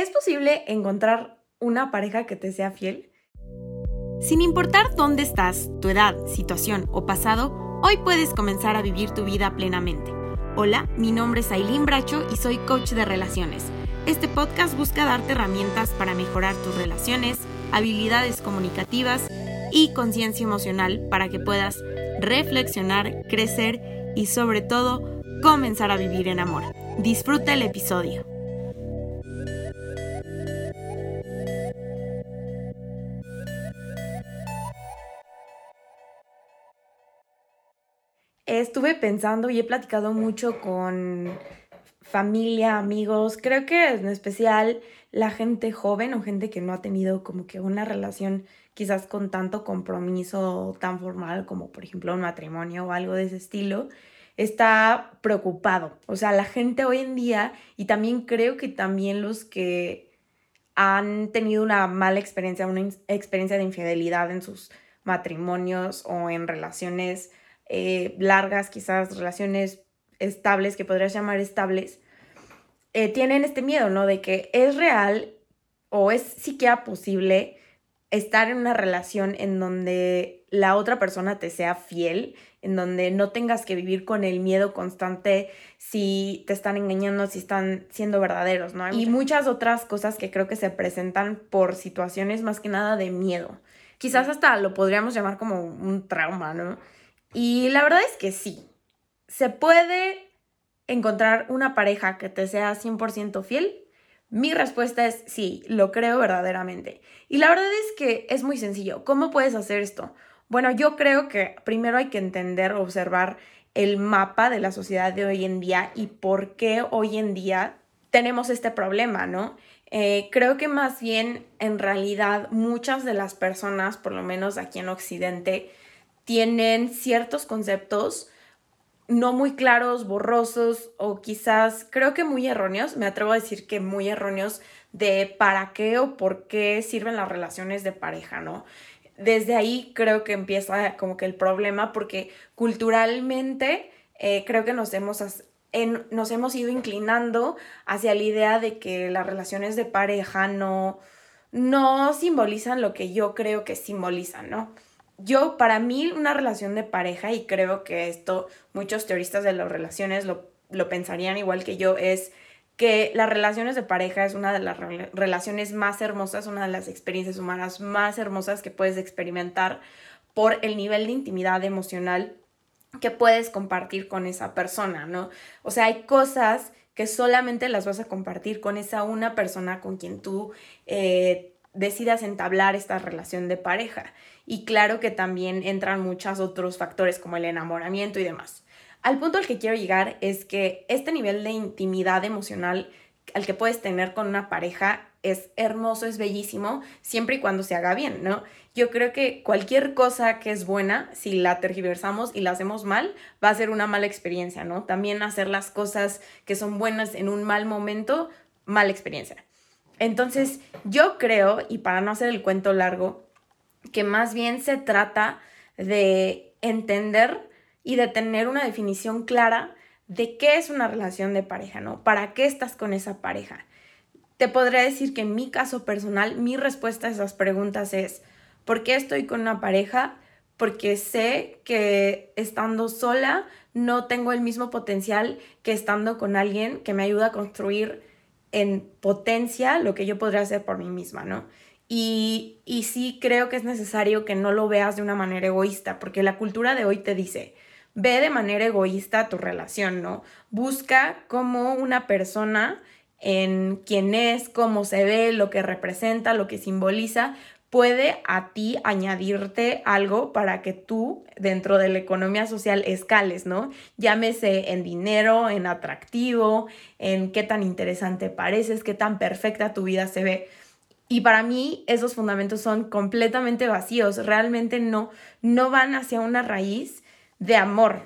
¿Es posible encontrar una pareja que te sea fiel? Sin importar dónde estás, tu edad, situación o pasado, hoy puedes comenzar a vivir tu vida plenamente. Hola, mi nombre es Aileen Bracho y soy coach de relaciones. Este podcast busca darte herramientas para mejorar tus relaciones, habilidades comunicativas y conciencia emocional para que puedas reflexionar, crecer y sobre todo comenzar a vivir en amor. Disfruta el episodio. Estuve pensando y he platicado mucho con familia, amigos, creo que en especial la gente joven o gente que no ha tenido como que una relación quizás con tanto compromiso tan formal como por ejemplo un matrimonio o algo de ese estilo, está preocupado. O sea, la gente hoy en día y también creo que también los que han tenido una mala experiencia, una experiencia de infidelidad en sus matrimonios o en relaciones eh, largas, quizás relaciones estables, que podrías llamar estables, eh, tienen este miedo, ¿no? De que es real o es siquiera posible estar en una relación en donde la otra persona te sea fiel, en donde no tengas que vivir con el miedo constante si te están engañando, si están siendo verdaderos, ¿no? Y muchas otras cosas que creo que se presentan por situaciones más que nada de miedo. Quizás hasta lo podríamos llamar como un trauma, ¿no? Y la verdad es que sí, se puede encontrar una pareja que te sea 100% fiel? Mi respuesta es sí, lo creo verdaderamente. Y la verdad es que es muy sencillo. ¿Cómo puedes hacer esto? Bueno, yo creo que primero hay que entender, observar el mapa de la sociedad de hoy en día y por qué hoy en día tenemos este problema, ¿no? Eh, creo que más bien en realidad muchas de las personas, por lo menos aquí en Occidente, tienen ciertos conceptos no muy claros, borrosos o quizás creo que muy erróneos, me atrevo a decir que muy erróneos de para qué o por qué sirven las relaciones de pareja, ¿no? Desde ahí creo que empieza como que el problema porque culturalmente eh, creo que nos hemos, nos hemos ido inclinando hacia la idea de que las relaciones de pareja no, no simbolizan lo que yo creo que simbolizan, ¿no? Yo, para mí, una relación de pareja, y creo que esto muchos teoristas de las relaciones lo, pensarían igual que yo, es que las relaciones de pareja es una de las relaciones más hermosas, una de las experiencias humanas más hermosas que puedes experimentar por el nivel de intimidad emocional que puedes compartir con esa persona, ¿no? O sea, hay cosas que solamente las vas a compartir con esa una persona con quien tú eh, decidas entablar esta relación de pareja. Y claro que también entran muchos otros factores como el enamoramiento y demás. Al punto al que quiero llegar es que este nivel de intimidad emocional al que puedes tener con una pareja es hermoso, es bellísimo, siempre y cuando se haga bien, ¿no? Yo creo que cualquier cosa que es buena, si la tergiversamos y la hacemos mal, va a ser una mala experiencia, ¿no? También hacer las cosas que son buenas en un mal momento, mala experiencia. Entonces, yo creo, y para no hacer el cuento largo, que más bien se trata de entender y de tener una definición clara de qué es una relación de pareja, ¿no? ¿Para qué estás con esa pareja? Te podría decir que en mi caso personal, mi respuesta a esas preguntas es, ¿por qué estoy con una pareja? Porque sé que estando sola no tengo el mismo potencial que estando con alguien que me ayuda a construir en potencia lo que yo podría hacer por mí misma, ¿no? Y, y sí creo que es necesario que no lo veas de una manera egoísta, porque la cultura de hoy te dice, ve de manera egoísta tu relación, ¿no? Busca como una persona en quién es, cómo se ve, lo que representa, lo que simboliza, puede a ti añadirte algo para que tú dentro de la economía social escales, ¿no? Llámese en dinero, en atractivo, en qué tan interesante pareces, qué tan perfecta tu vida se ve. Y para mí esos fundamentos son completamente vacíos, realmente no, no van hacia una raíz de amor.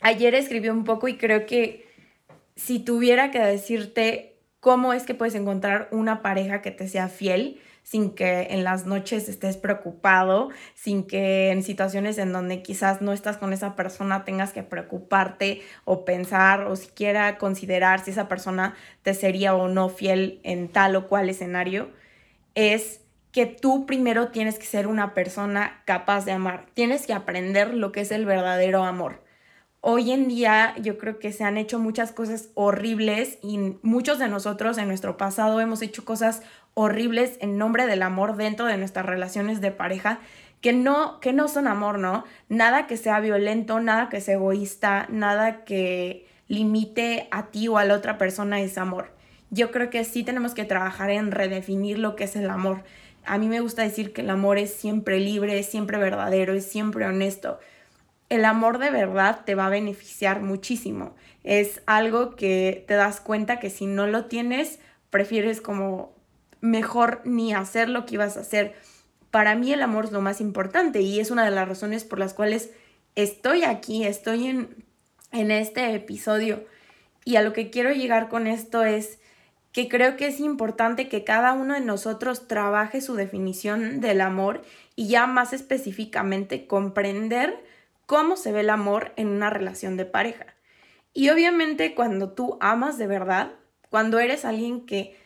Ayer escribí un poco y creo que si tuviera que decirte cómo es que puedes encontrar una pareja que te sea fiel sin que en las noches estés preocupado, sin que en situaciones en donde quizás no estás con esa persona tengas que preocuparte o pensar o siquiera considerar si esa persona te sería o no fiel en tal o cual escenario, es que tú primero tienes que ser una persona capaz de amar, tienes que aprender lo que es el verdadero amor hoy en día yo creo que se han hecho muchas cosas horribles y muchos de nosotros en nuestro pasado hemos hecho cosas horribles en nombre del amor dentro de nuestras relaciones de pareja que no que no son amor, ¿no? Nada que sea violento, nada que sea egoísta, nada que limite a ti o a la otra persona es amor. Yo creo que sí tenemos que trabajar en redefinir lo que es el amor. A mí me gusta decir que el amor es siempre libre, es siempre verdadero, es siempre honesto el amor de verdad te va a beneficiar muchísimo. Es algo que te das cuenta que si no lo tienes, prefieres como mejor ni hacer lo que ibas a hacer. Para mí el amor es lo más importante y es una de las razones por las cuales estoy aquí, estoy en, en este episodio. Y a lo que quiero llegar con esto es que creo que es importante que cada uno de nosotros trabaje su definición del amor y ya más específicamente comprender cómo se ve el amor en una relación de pareja. Y obviamente cuando tú amas de verdad, cuando eres alguien que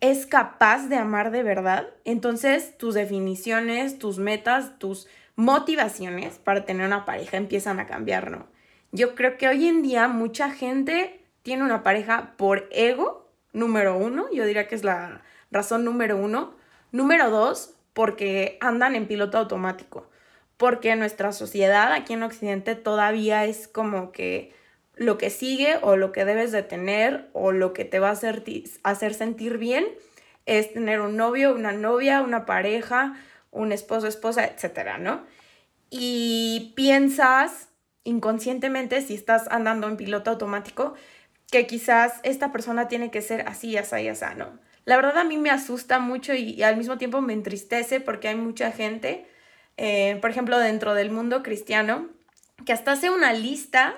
es capaz de amar de verdad, entonces tus definiciones, tus metas, tus motivaciones para tener una pareja empiezan a cambiar, ¿no? Yo creo que hoy en día mucha gente tiene una pareja por ego, número uno, yo diría que es la razón número uno. Número dos, porque andan en piloto automático porque nuestra sociedad aquí en Occidente todavía es como que lo que sigue o lo que debes de tener o lo que te va a hacer, hacer sentir bien es tener un novio, una novia, una pareja, un esposo, esposa, etcétera, ¿no? Y piensas inconscientemente, si estás andando en piloto automático, que quizás esta persona tiene que ser así, así, así, ¿no? La verdad a mí me asusta mucho y, y al mismo tiempo me entristece porque hay mucha gente eh, por ejemplo, dentro del mundo cristiano, que hasta hace una lista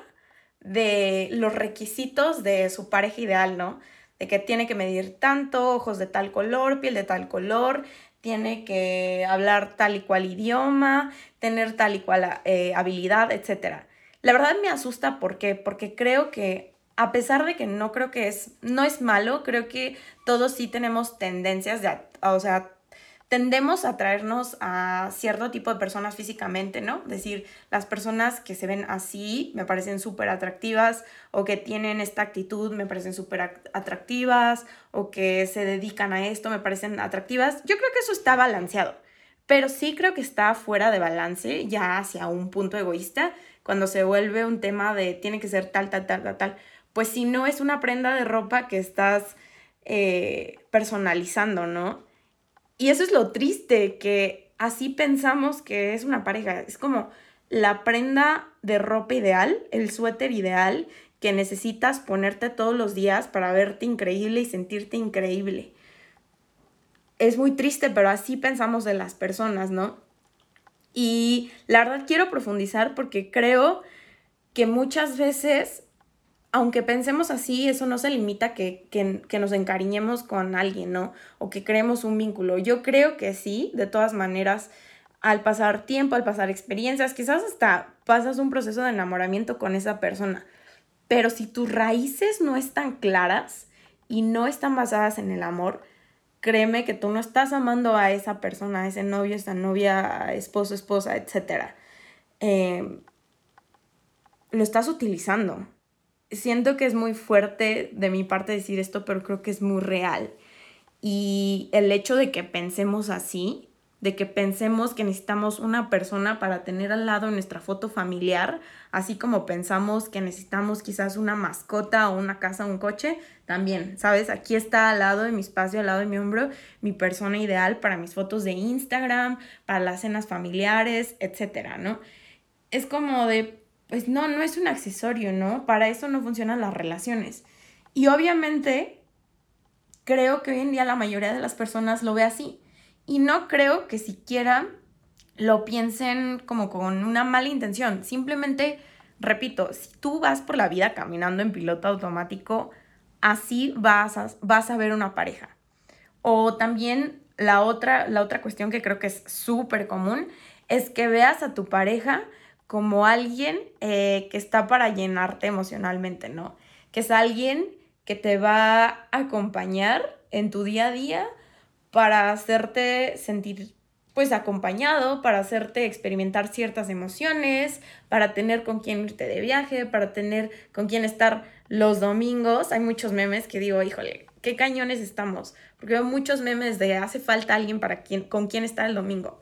de los requisitos de su pareja ideal, ¿no? De que tiene que medir tanto, ojos de tal color, piel de tal color, tiene que hablar tal y cual idioma, tener tal y cual eh, habilidad, etc. La verdad me asusta, ¿por qué? Porque creo que a pesar de que no creo que es, no es malo, creo que todos sí tenemos tendencias de, o sea, tendemos a traernos a cierto tipo de personas físicamente, ¿no? Es decir, las personas que se ven así me parecen súper atractivas o que tienen esta actitud me parecen súper atractivas o que se dedican a esto me parecen atractivas. Yo creo que eso está balanceado, pero sí creo que está fuera de balance ya hacia un punto egoísta cuando se vuelve un tema de tiene que ser tal, tal, tal, tal, tal. Pues si no es una prenda de ropa que estás eh, personalizando, ¿no? Y eso es lo triste, que así pensamos que es una pareja. Es como la prenda de ropa ideal, el suéter ideal que necesitas ponerte todos los días para verte increíble y sentirte increíble. Es muy triste, pero así pensamos de las personas, ¿no? Y la verdad quiero profundizar porque creo que muchas veces aunque pensemos así, eso no se limita a que, que, nos encariñemos con alguien, ¿no? O que creemos un vínculo. Yo creo que sí, de todas maneras, al pasar tiempo, al pasar experiencias, quizás hasta pasas un proceso de enamoramiento con esa persona. Pero si tus raíces no están claras y no están basadas en el amor, créeme que tú no estás amando a esa persona, a ese novio, esa novia, esposo, esposa, etc. Eh, lo estás utilizando siento que es muy fuerte de mi parte decir esto, pero creo que es muy real. Y el hecho de que pensemos así, de que pensemos que necesitamos una persona para tener al lado nuestra foto familiar, así como pensamos que necesitamos quizás una mascota o una casa o un coche, también, ¿sabes? Aquí está al lado de mi espacio, al lado de mi hombro, mi persona ideal para mis fotos de Instagram, para las cenas familiares, etcétera, ¿no? Es como de, pues no, no es un accesorio, ¿no? Para eso no funcionan las relaciones. Y obviamente, creo que hoy en día la mayoría de las personas lo ve así. Y no creo que siquiera lo piensen como con una mala intención. Simplemente, repito, si tú vas por la vida caminando en piloto automático, así vas a, vas a ver una pareja. O también la otra, la otra cuestión que creo que es súper común es que veas a tu pareja como alguien eh, que está para llenarte emocionalmente, ¿no? Que es alguien que te va a acompañar en tu día a día para hacerte sentir pues acompañado, para hacerte experimentar ciertas emociones, para tener con quién irte de viaje, para tener con quién estar los domingos. Hay muchos memes que digo, híjole, qué cañones estamos, porque veo muchos memes de hace falta alguien para quien, con quien estar el domingo.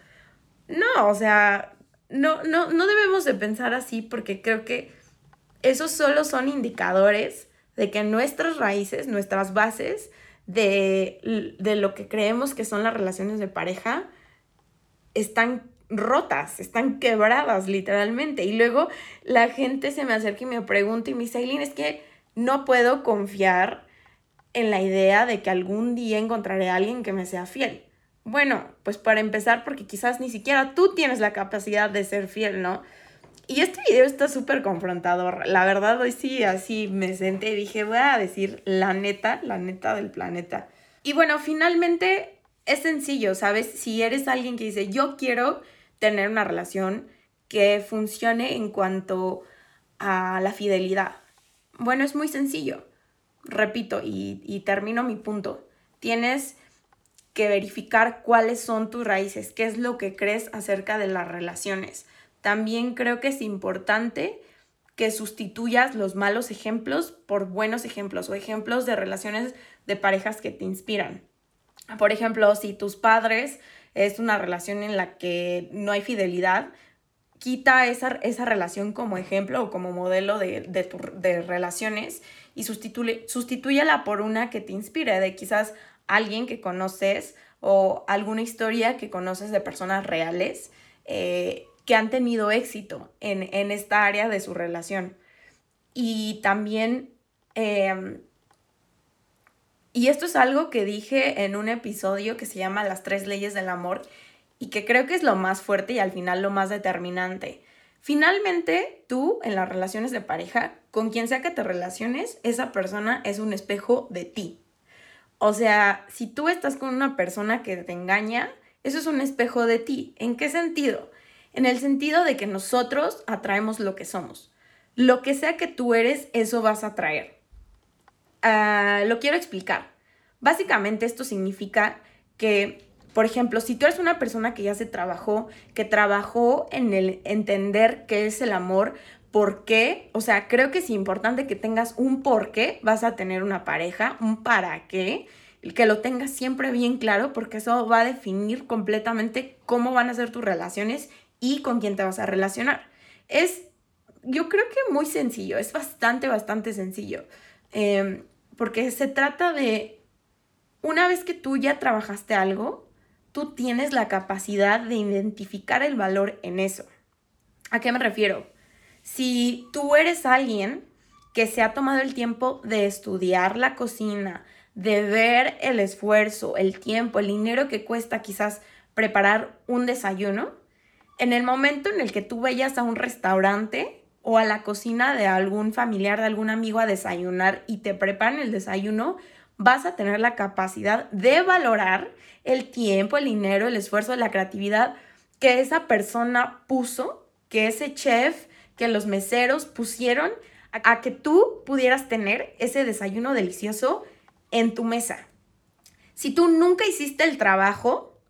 No, o sea, no, no, no debemos de pensar así porque creo que esos solo son indicadores de que nuestras raíces, nuestras bases de, de lo que creemos que son las relaciones de pareja, están rotas, están quebradas literalmente. Y luego la gente se me acerca y me pregunta y me dice, Aileen, es que no puedo confiar en la idea de que algún día encontraré a alguien que me sea fiel. Bueno, pues para empezar, porque quizás ni siquiera tú tienes la capacidad de ser fiel, ¿no? Y este video está súper confrontador. La verdad, hoy sí, así me senté y dije, voy a decir la neta, la neta del planeta. Y bueno, finalmente es sencillo, ¿sabes? Si eres alguien que dice, yo quiero tener una relación que funcione en cuanto a la fidelidad. Bueno, es muy sencillo. Repito y, termino mi punto. Tienes que verificar cuáles son tus raíces, qué es lo que crees acerca de las relaciones. También creo que es importante que sustituyas los malos ejemplos por buenos ejemplos o ejemplos de relaciones de parejas que te inspiran. Por ejemplo, si tus padres es una relación en la que no hay fidelidad, quita esa, esa relación como ejemplo o como modelo de, de, relaciones y sustitúyela por una que te inspire, de quizás alguien que conoces o alguna historia que conoces de personas reales eh, que han tenido éxito en, en, esta área de su relación. Y también em, y esto es algo que dije en un episodio que se llama Las tres leyes del amor y que creo que es lo más fuerte y al final lo más determinante. Finalmente, tú en las relaciones de pareja, con quien sea que te relaciones, esa persona es un espejo de ti. O sea, si tú estás con una persona que te engaña, eso es un espejo de ti. ¿En qué sentido? En el sentido de que nosotros atraemos lo que somos. Lo que sea que tú eres, eso vas a atraer. Ah, lo quiero explicar. Básicamente esto significa que, por ejemplo, si tú eres una persona que ya se trabajó, que trabajó en el entender qué es el amor, por qué, o sea, creo que es importante que tengas un por qué vas a tener una pareja, un para qué, que lo tengas siempre bien claro, porque eso va a definir completamente cómo van a ser tus relaciones y con quién te vas a relacionar. Es, yo creo que muy sencillo, es bastante, bastante sencillo. Em, porque se trata de, una vez que tú ya trabajaste algo, tú tienes la capacidad de identificar el valor en eso. ¿A qué me refiero? Si tú eres alguien que se ha tomado el tiempo de estudiar la cocina, de ver el esfuerzo, el tiempo, el dinero que cuesta quizás preparar un desayuno, en el momento en el que tú vayas a un restaurante o a la cocina de algún familiar, de algún amigo a desayunar y te preparan el desayuno, vas a tener la capacidad de valorar el tiempo, el dinero, el esfuerzo, la creatividad que esa persona puso, que ese chef, que los meseros pusieron a, que tú pudieras tener ese desayuno delicioso en tu mesa. Si tú nunca hiciste el trabajo,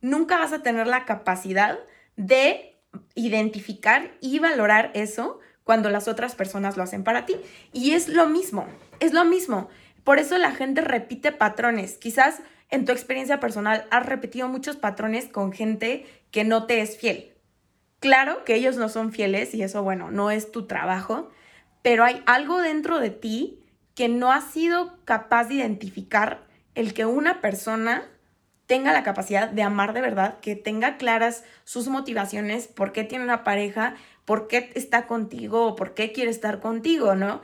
nunca vas a tener la capacidad de identificar y valorar eso cuando las otras personas lo hacen para ti. Y es lo mismo, es lo mismo. Por eso la gente repite patrones. Quizás en tu experiencia personal has repetido muchos patrones con gente que no te es fiel. Claro que ellos no son fieles y eso, bueno, no es tu trabajo, pero hay algo dentro de ti que no has sido capaz de identificar el que una persona tenga la capacidad de amar de verdad, que tenga claras sus motivaciones, por qué tiene una pareja, por qué está contigo o por qué quiere estar contigo, ¿no?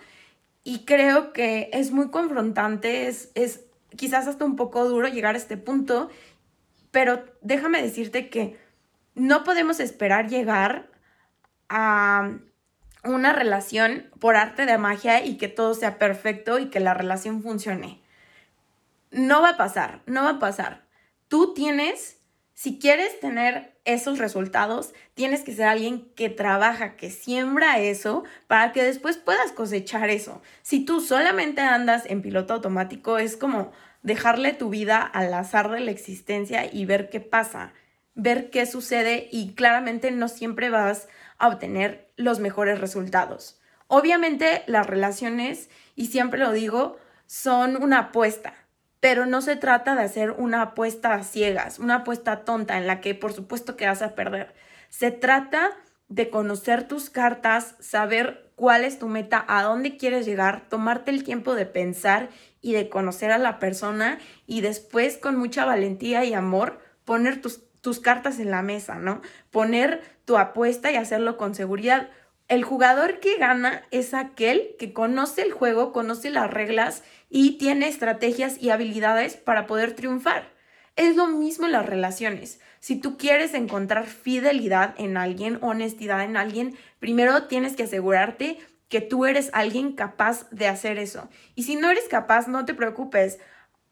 Y creo que es muy confrontante, es, es quizás hasta un poco duro llegar a este punto, pero déjame decirte que no podemos esperar llegar a una relación por arte de magia y que todo sea perfecto y que la relación funcione. No va a pasar, no va a pasar. Tú tienes, si quieres tener esos resultados, tienes que ser alguien que trabaja, que siembra eso para que después puedas cosechar eso. Si tú solamente andas en piloto automático, es como dejarle tu vida al azar de la existencia y ver qué pasa, ver qué sucede y claramente no siempre vas a obtener los mejores resultados. Obviamente las relaciones, y siempre lo digo, son una apuesta, pero no se trata de hacer una apuesta a ciegas, una apuesta tonta en la que por supuesto que vas a perder. Se trata de conocer tus cartas, saber cuál es tu meta, a dónde quieres llegar, tomarte el tiempo de pensar y de conocer a la persona y después con mucha valentía y amor poner tus, tus cartas en la mesa, ¿no? Poner tu apuesta y hacerlo con seguridad. El jugador que gana es aquel que conoce el juego, conoce las reglas y tiene estrategias y habilidades para poder triunfar. Es lo mismo en las relaciones. Si tú quieres encontrar fidelidad en alguien, honestidad en alguien, primero tienes que asegurarte que tú eres alguien capaz de hacer eso. Y si no eres capaz, no te preocupes.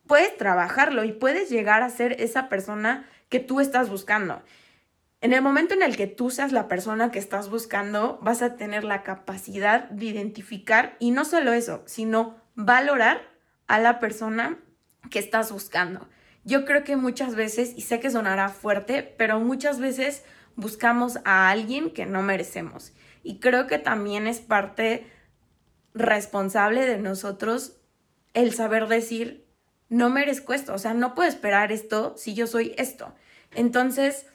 Puedes trabajarlo y puedes llegar a ser esa persona que tú estás buscando. En el momento en el que tú seas la persona que estás buscando, vas a tener la capacidad de identificar y no solo eso, sino valorar a la persona que estás buscando. Yo creo que muchas veces, y sé que sonará fuerte, pero muchas veces buscamos a alguien que no merecemos. Y creo que también es parte responsable de nosotros el saber decir, no merezco esto, o sea, no puedo esperar esto si yo soy esto. Entonces,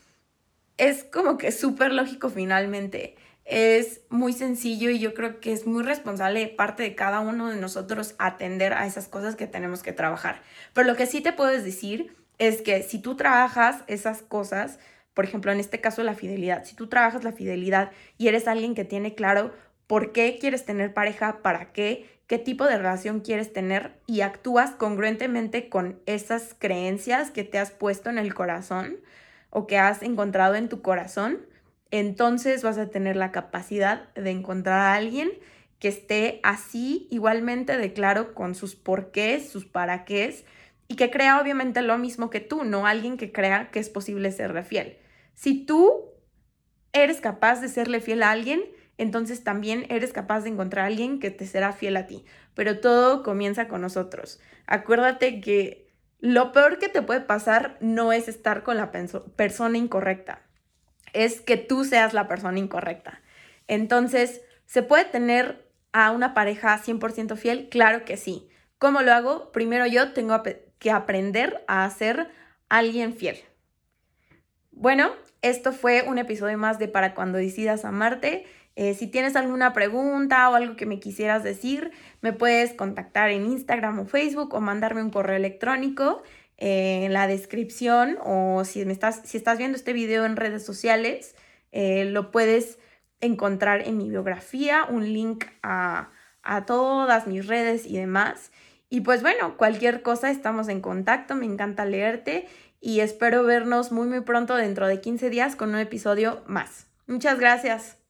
es como que súper lógico finalmente. Es muy sencillo y yo creo que es muy responsable parte de cada uno de nosotros atender a esas cosas que tenemos que trabajar. Pero lo que sí te puedes decir es que si tú trabajas esas cosas, por ejemplo, en este caso la fidelidad, si tú trabajas la fidelidad y eres alguien que tiene claro por qué quieres tener pareja, para qué, qué tipo de relación quieres tener y actúas congruentemente con esas creencias que te has puesto en el corazón, o que has encontrado en tu corazón, entonces vas a tener la capacidad de encontrar a alguien que esté así igualmente de claro con sus porqués, sus para qué y que crea obviamente lo mismo que tú, no alguien que crea que es posible serle fiel. Si tú eres capaz de serle fiel a alguien, entonces también eres capaz de encontrar a alguien que te será fiel a ti. Pero todo comienza con nosotros. Acuérdate que lo peor que te puede pasar no es estar con la persona incorrecta, es que tú seas la persona incorrecta. Entonces, ¿se puede tener a una pareja 100% fiel? Claro que sí. ¿Cómo lo hago? Primero yo tengo que aprender a ser alguien fiel. Bueno, esto fue un episodio más de Para cuando decidas amarte. Eh, si tienes alguna pregunta o algo que me quisieras decir, me puedes contactar en Instagram o Facebook o mandarme un correo electrónico eh, en la descripción o si, me estás, si estás viendo este video en redes sociales, eh, lo puedes encontrar en mi biografía, un link a, a todas mis redes y demás. Y pues bueno, cualquier cosa estamos en contacto, me encanta leerte y espero vernos muy muy pronto dentro de 15 días con un episodio más. Muchas gracias.